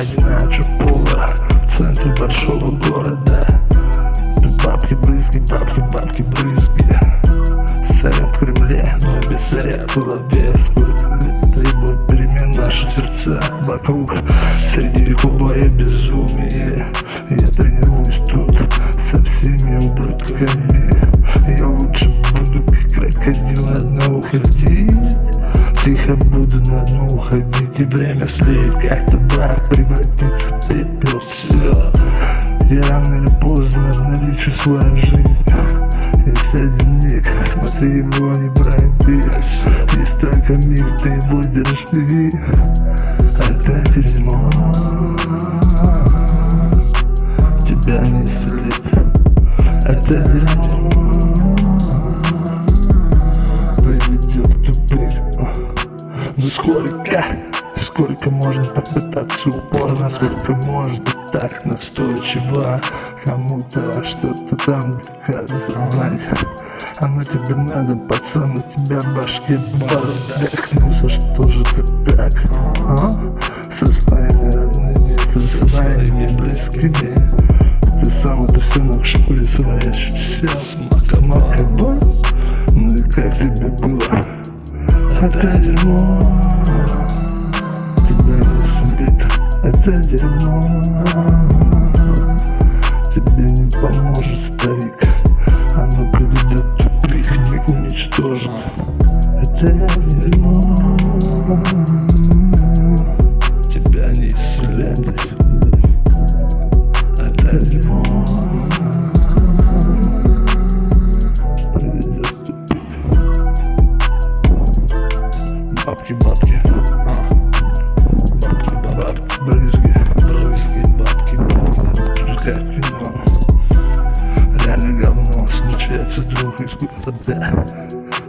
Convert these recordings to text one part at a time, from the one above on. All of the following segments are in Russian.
одинаково повар В центре большого города. Бабки брызги, бабки, бабки брызги. Царят в Кремле, но без царя лет требует перемен наши сердца Вокруг. Среди вековое безумие И время слеет, как табак Превратится в пепел, все Я рано или поздно обналичу свою жизнь. Есть один миг, смотри его, не брать Есть только миг, ты его держи Это дерьмо Тебя не слит Это дерьмо Приведет в тупик Ну сколько, сколько можно попытаться упорно Сколько можно так настойчиво? Кому-то что-то там доказывать Оно тебе надо, пацан, у тебя в башке бардак Ну за что же ты так, а? Со своими родными, со своими близкими. Ты сам это все на шкуре своей ощущал. Мака-мака, ну и как тебе было? Это Тебе не поможет старик. Оно приведет в тупик Миг уничтожит Это дерьмо Тебя не исцелять Это дерьмо Приведет в тупик Бабки. Бабки,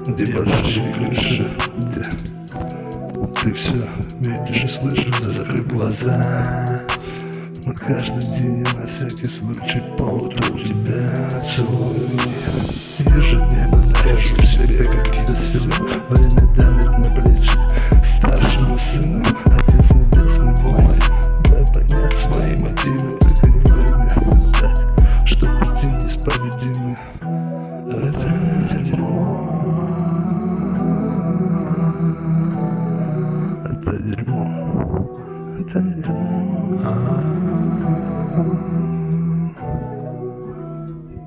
Где пожарче крыши, где ты все видишь и слышишь, закрыв глаза. Но каждый день на всякий случай повод у тебя целую. Ежедневно наряжу dun, dun.